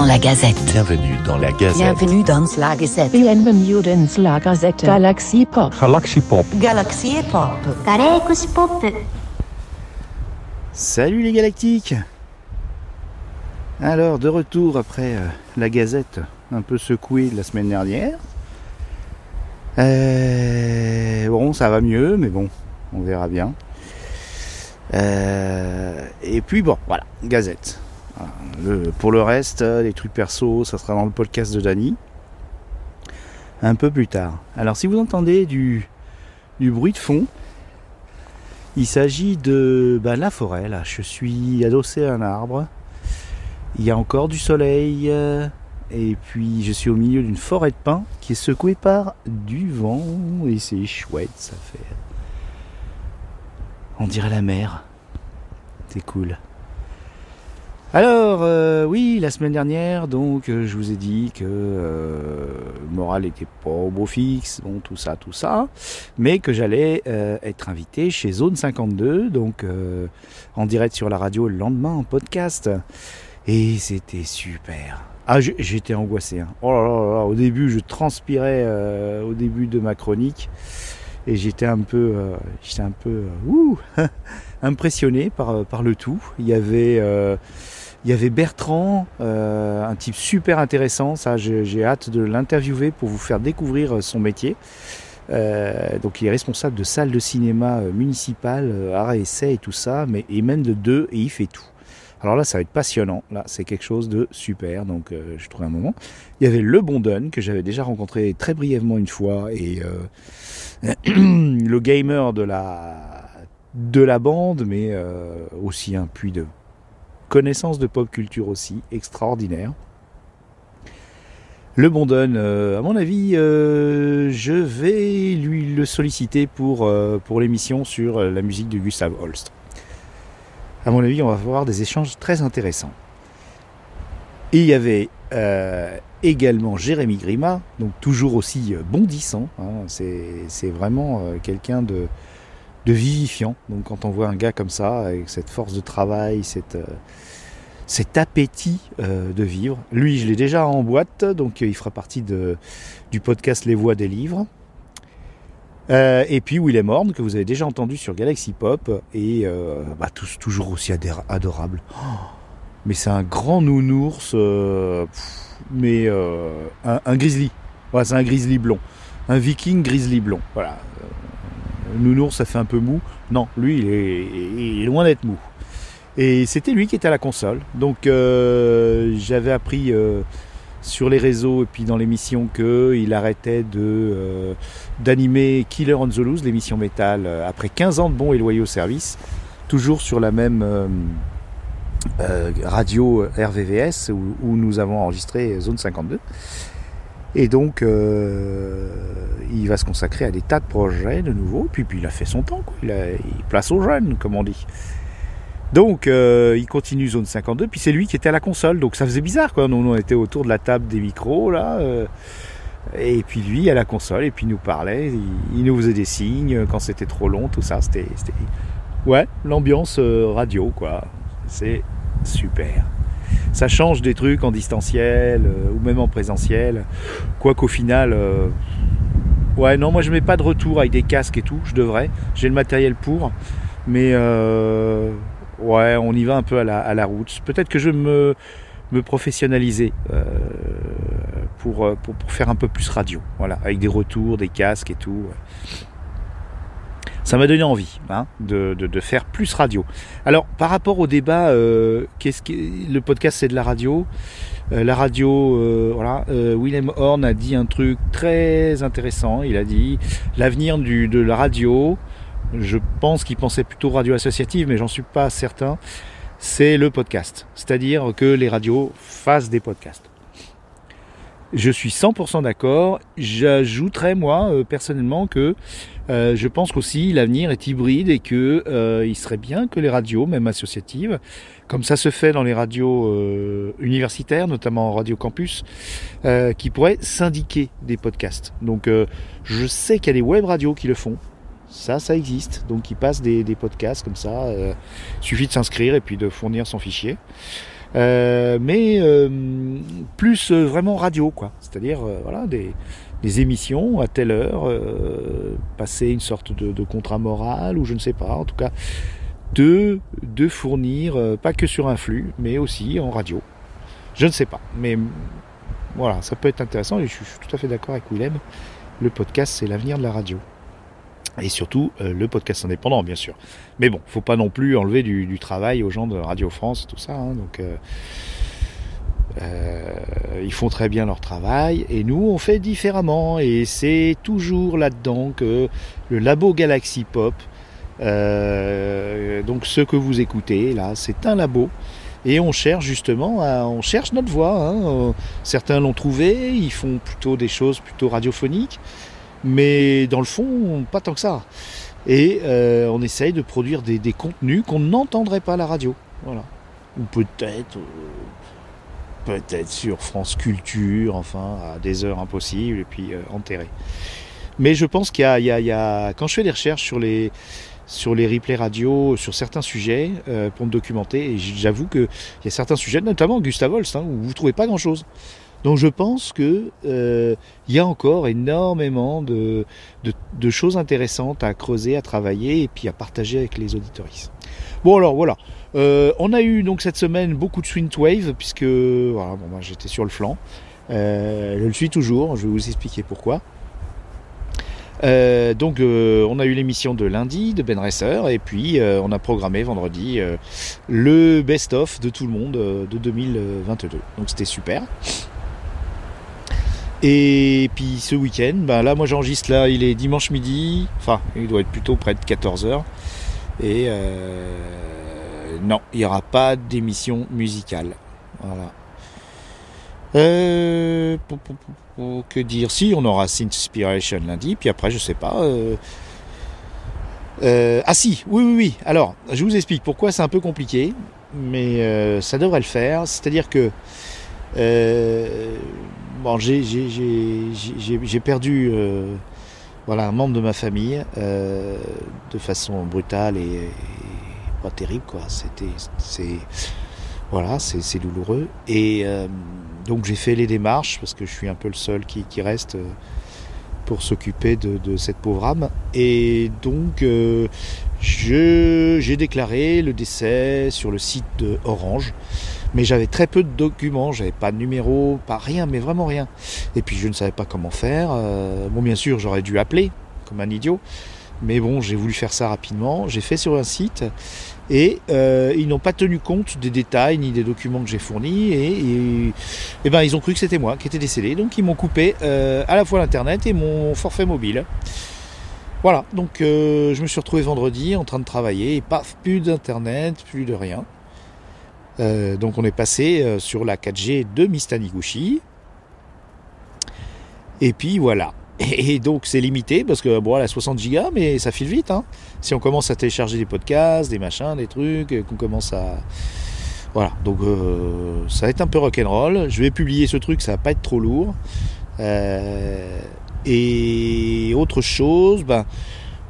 la Gazette. Bienvenue dans la Gazette. Bienvenue dans la Gazette. Bienvenue dans la Gazette. Galaxy Pop. Galaxy Pop. Galaxy Pop. Galaxy Pop. Salut les galactiques Alors, de retour après euh, la Gazette un peu secouée de la semaine dernière. Euh, bon, ça va mieux, mais bon, on verra bien. Euh, et puis bon, voilà, Gazette. Pour le reste, euh, les trucs perso, ça sera dans le podcast de Dany. Un peu plus tard. Alors, si vous entendez du, du bruit de fond, il s'agit de bah, la forêt, là. Je suis adossé à un arbre. Il y a encore du soleil. euh, Et puis je suis au milieu d'une forêt de pins qui est secouée par du vent. Et c'est chouette, ça fait. On dirait la mer. C'est cool. Alors, euh, oui, la semaine dernière, donc, euh, je vous ai dit que euh, le moral n'était pas au beau fixe, bon, tout ça, tout ça mais que j'allais être invité chez Zone 52, donc en direct sur la radio le lendemain en podcast. Et c'était super. Ah, j'étais angoissé. hein. Oh au début, je transpirais au début de ma chronique et j'étais un peu, j'étais un peu, ouh, impressionné par, par le tout. Il y avait, il y avait Bertrand, euh, un type super intéressant. Ça, j'ai hâte de l'interviewer pour vous faire découvrir euh, son métier. Euh, donc il est responsable de salle de cinéma euh, municipale, euh, art et essai et tout ça, mais il mène de deux et il fait tout. Alors là, ça va être passionnant. Là, c'est quelque chose de super. Donc, je trouve un moment. Il y avait le bon Don que j'avais déjà rencontré très brièvement une fois et le gamer de la de la bande, mais aussi un puits de connaissance de pop culture aussi extraordinaire. Le bon Don, euh, à mon avis, euh, je vais lui le solliciter pour, euh, l'émission sur la musique de Gustav Holst. À mon avis, on va avoir des échanges très intéressants. Il y avait également Jérémy Grima, donc toujours aussi bondissant. hein, c'est vraiment quelqu'un de, de vivifiant. Donc quand on voit un gars comme ça, avec cette force de travail, cette, euh, cet appétit euh, de vivre. Lui, je l'ai déjà en boîte, donc euh, il fera partie de, du podcast Les Voix des Livres. Et puis Willem Horn, que vous avez déjà entendu sur Galaxy Pop, et bah, tous, toujours aussi adorable. Oh, mais c'est un grand nounours, mais un, un grizzly. Voilà, c'est un grizzly blond. Un viking grizzly blond. Voilà. Nounours, ça fait un peu mou. Non, lui, il est, loin d'être mou. Et c'était lui qui était à la console. Donc euh, j'avais appris euh, sur les réseaux et puis dans l'émission qu'il arrêtait de euh, d'animer Killer on the Loose, l'émission métal, après 15 ans de bons et loyaux services, toujours sur la même radio RVVS où nous avons enregistré Zone 52. Et donc, euh, il va se consacrer à des tas de projets de nouveau. Puis, puis il a fait son temps, quoi. Il, place aux jeunes, comme on dit. Donc, euh, il continue Zone 52. Puis c'est lui qui était à la console. Donc ça faisait bizarre, quoi. Nous, on était autour de la table des micros, là. euh, et puis lui à la console. Et puis il nous parlait. Il, il nous faisait des signes quand c'était trop long, tout ça. C'était. Ouais, l'ambiance radio, quoi. C'est super. Ça change des trucs en distanciel euh, ou même en présentiel. Quoi qu'au final. euh, Ouais, non, moi je mets pas de retour avec des casques et tout. Je devrais. J'ai le matériel pour. Mais. euh, Ouais, on y va un peu à la, à la route. Peut-être que je me, me professionnaliser euh, pour, euh, pour, pour faire un peu plus radio. Voilà, avec des retours, des casques et tout. Ça m'a donné envie hein, de, de, de faire plus radio. Alors, par rapport au débat, euh, qu'est-ce que le podcast c'est de la radio Euh, La radio, euh, voilà. euh, Willem Horn a dit un truc très intéressant. Il a dit l'avenir de la radio. Je pense qu'il pensait plutôt radio associative, mais j'en suis pas certain. C'est le podcast, c'est-à-dire que les radios fassent des podcasts. Je suis 100% d'accord. J'ajouterais moi euh, personnellement que euh, je pense qu'aussi l'avenir est hybride et que euh, il serait bien que les radios, même associatives, comme ça se fait dans les radios euh, universitaires, notamment Radio Campus, euh, qui pourraient syndiquer des podcasts. Donc euh, je sais qu'il y a des web radios qui le font. Ça, ça existe. Donc ils passent des, des podcasts comme ça. Euh, suffit de s'inscrire et puis de fournir son fichier. Euh, mais euh, plus euh, vraiment radio, quoi. C'est-à-dire, euh, voilà, des, des émissions à telle heure, euh, passer une sorte de, de contrat moral, ou je ne sais pas, en tout cas, de, de fournir, pas que sur un flux, mais aussi en radio. Je ne sais pas, mais voilà, ça peut être intéressant, et je suis tout à fait d'accord avec Willem, le podcast, c'est l'avenir de la radio. Et surtout, euh, le podcast indépendant, bien sûr. Mais bon, faut pas non plus enlever du, travail aux gens de Radio France, tout ça. hein, donc, euh, euh, ils font très bien leur travail. Et nous, on fait différemment. Et c'est toujours là-dedans que le labo Galaxy Pop, donc ce que vous écoutez là, c'est un labo. Et on cherche justement, à- on cherche notre voix. hein. Certains l'ont trouvé, ils font plutôt des choses plutôt radiophoniques, mais dans le fond, pas tant que ça. Et euh, on essaye de produire des, contenus qu'on n'entendrait pas à la radio. Voilà. Ou peut-être, euh, peut-être sur France Culture, enfin, à des heures impossibles, et puis euh, enterré. Mais je pense qu'il y y y a- quand je fais des recherches sur les, sur les replays radio, sur certains sujets, pour me documenter, et j'avoue qu'il y a certains sujets, notamment Gustave Holst, hein, où vous ne trouvez pas grand-chose. Donc je pense que euh, y a encore énormément de, choses intéressantes à creuser, à travailler et puis à partager avec les auditoristes. Bon alors voilà, Euh, on a eu donc cette semaine beaucoup de swing wave puisque voilà, bon, moi j'étais sur le flanc. Euh, je le suis toujours, je vais vous expliquer pourquoi. Donc on a eu l'émission de lundi de Ben Racer et puis on a programmé vendredi le best-of de tout le monde de 2022. Donc c'était super. Et puis ce week-end, ben là moi j'enregistre là, il est dimanche midi, enfin il doit être plutôt près de 14h. Et euh, non, il n'y aura pas d'émission musicale. Voilà. Euh, pou, pou, pou, pou, que dire? Si, on aura Inspiration lundi, puis après je sais pas. euh, euh, ah si, oui, oui, oui. Alors, je vous explique pourquoi c'est un peu compliqué, mais euh, ça devrait le faire. C'est-à-dire que bon, j'ai perdu euh, voilà, un membre de ma famille euh, de façon brutale et, pas terrible, voilà, c'est douloureux. Et euh, donc j'ai fait les démarches parce que je suis un peu le seul qui, reste pour s'occuper de, cette pauvre âme. Et donc j'ai déclaré le décès sur le site de Orange. Mais j'avais très peu de documents, j'avais pas de numéro, pas rien, mais vraiment rien. Et puis je ne savais pas comment faire. Euh, bon, bien sûr, j'aurais dû appeler comme un idiot. Mais bon, j'ai voulu faire ça rapidement. J'ai fait sur un site et euh, ils n'ont pas tenu compte des détails ni des documents que j'ai fournis et, et- ben ils ont cru que c'était moi qui étais décédé. Donc ils m'ont coupé euh, à la fois l'internet et mon forfait mobile. Voilà, donc euh, je me suis retrouvé vendredi en train de travailler et paf, plus d'internet, plus de rien. Euh, donc on est passé euh, sur la 4G de Mistaniguchi. Et puis voilà. Et donc c'est limité parce que bon, elle a 60 gigas, mais ça file vite. Hein. Si on commence à télécharger des podcasts, des machins, des trucs, euh, qu'on commence à voilà. Donc ça va être un peu rock'n'roll. Je vais publier ce truc, ça va pas être trop lourd. Et autre chose, ben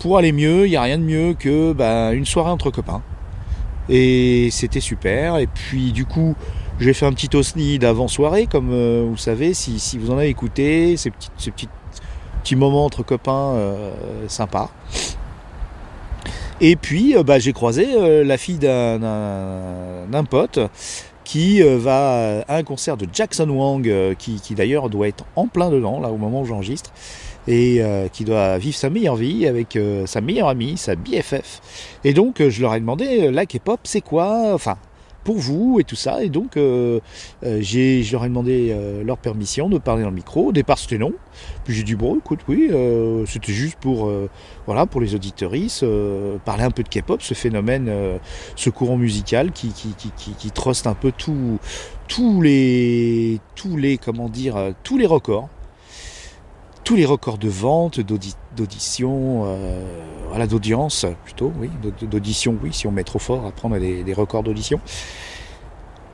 pour aller mieux, il y a rien de mieux que ben, une soirée entre copains. Et c'était super. Et puis du coup, j'ai fait un petit osni d'avant soirée, comme euh, vous savez, si, vous en avez écouté, ces petits, ces petits, petits moments entre copains euh, sympas. Et puis, euh, bah, j'ai croisé la fille d'un- pote qui va à un concert de Jackson Wang, qui, qui d'ailleurs doit être en plein dedans, là, au moment où j'enregistre, et euh, qui doit vivre sa meilleure vie avec euh, sa meilleure amie, sa BFF. Et donc, euh, je leur ai demandé, la K-pop, c'est quoi Enfin, pour vous et tout ça. Et donc, je leur ai demandé leur permission de parler dans le micro. Au départ, c'était non. Puis j'ai dit bon, écoute, oui, c'était juste pour, voilà, pour les auditoristes, euh, parler un peu de K-pop, ce phénomène, ce courant musical qui, qui, qui, qui, qui truste un peu tout, tous les, tous les, comment dire, tous les records. Tous les records de vente, d'audi- d'audition, euh, voilà, d'audience plutôt, oui, d'aud- d'audition, oui, si on met trop fort à prendre des, records d'audition.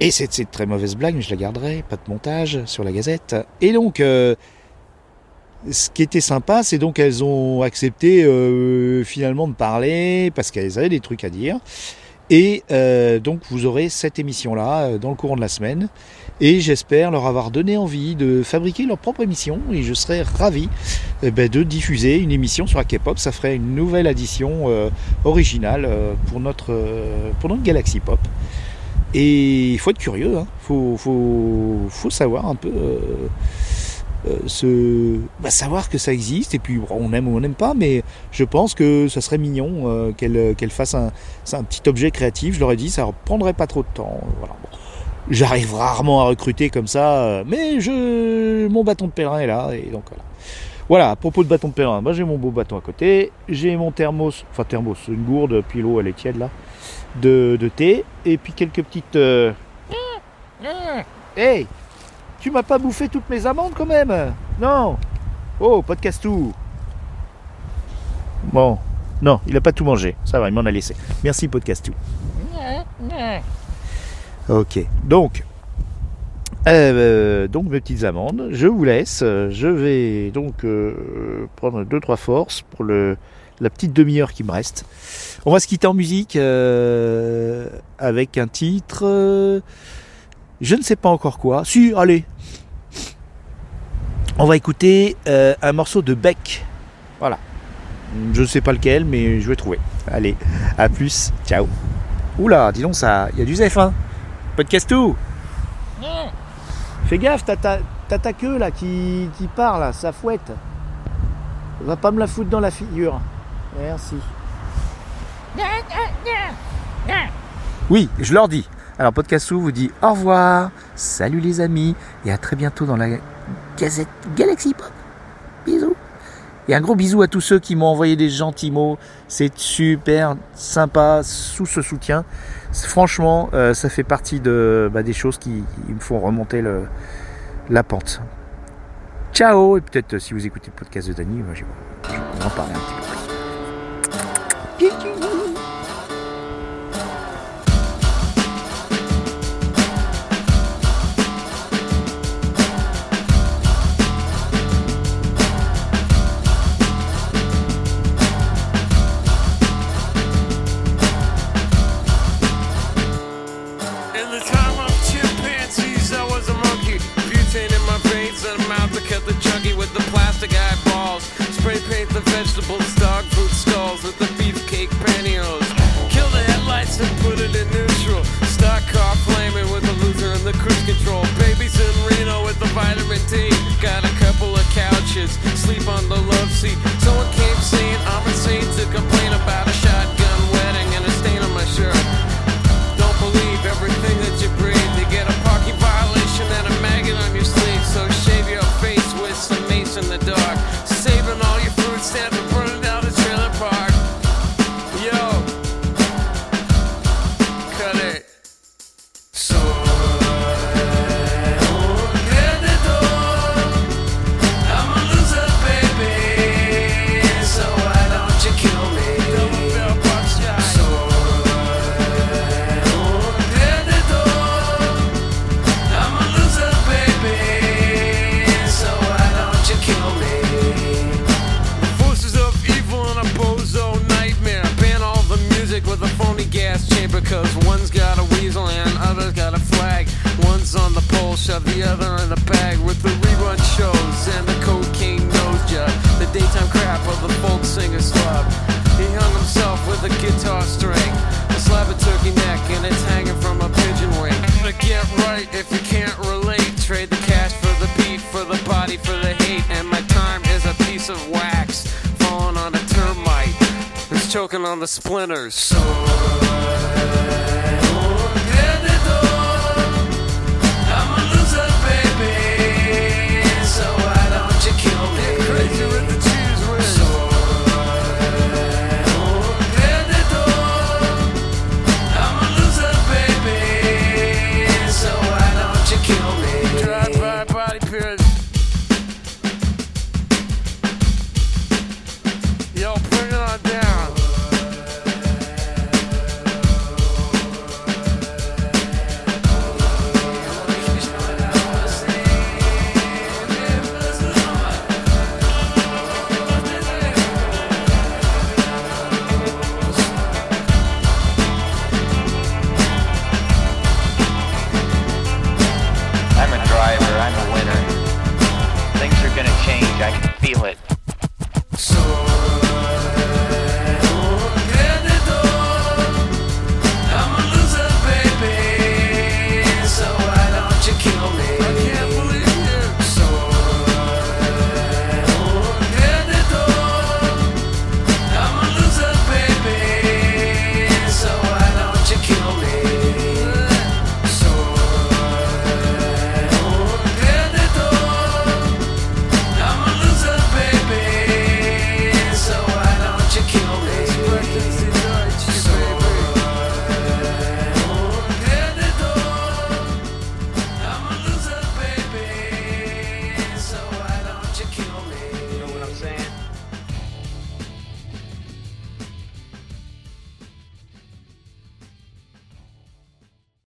Et c'est une très mauvaise blague, mais je la garderai, pas de montage sur la gazette. Et donc, euh, ce qui était sympa, c'est donc elles ont accepté euh, finalement de parler parce qu'elles avaient des trucs à dire. Et euh, donc vous aurez cette émission-là euh, dans le courant de la semaine. Et j'espère leur avoir donné envie de fabriquer leur propre émission. Et je serais ravi eh ben, de diffuser une émission sur la K-pop. Ça ferait une nouvelle addition euh, originale euh, pour, notre, euh, pour notre Galaxy Pop. Et il faut être curieux, il hein. faut, faut, faut, savoir un peu euh, euh, bah, savoir que ça existe. Et puis on aime ou on n'aime pas, mais je pense que ça serait mignon euh, qu'elle qu'elle fasse un, un, petit objet créatif. Je leur ai dit, ça ne prendrait pas trop de temps. Voilà. Bon. J'arrive rarement à recruter comme ça, mais je, mon bâton de pèlerin est là, et donc voilà. Voilà, à propos de bâton de pèlerin, moi j'ai mon beau bâton à côté, j'ai mon thermos, enfin thermos, une gourde, puis l'eau elle est tiède là, de, de thé, et puis quelques petites... Euh... Hey Tu m'as pas bouffé toutes mes amandes quand même Non Oh, podcast tout Bon, non, il a pas tout mangé, ça va, il m'en a laissé. Merci podcast tout. Ok, donc, euh, donc mes petites amandes, je vous laisse. Je vais donc euh, prendre deux trois forces pour le, la petite demi-heure qui me reste. On va se quitter en musique euh, avec un titre. Je ne sais pas encore quoi. Si, allez. On va écouter euh, un morceau de Beck. Voilà. Je ne sais pas lequel, mais je vais trouver. Allez, à plus. Ciao. Oula, dis donc ça, il y a du zef, hein. Podcast tout. Fais gaffe, t'as ta, queue là qui, qui part là, ça fouette. Va pas me la foutre dans la figure. Merci. Oui, je leur dis. Alors Podcastou vous dit au revoir, salut les amis, et à très bientôt dans la Gazette Galaxy Pop. Bisous. Et un gros bisou à tous ceux qui m'ont envoyé des gentils mots. C'est super sympa sous ce soutien. Franchement, euh, ça fait partie de, bah, des choses qui, me font remonter la pente. Ciao Et peut-être euh, si vous écoutez le podcast de Dany, moi, je, vais en parler un petit peu. Right if you can't relate. Trade the cash for the beat, for the body, for the hate. And my time is a piece of wax falling on a termite. It's choking on the splinters. So gonna change. I can feel it.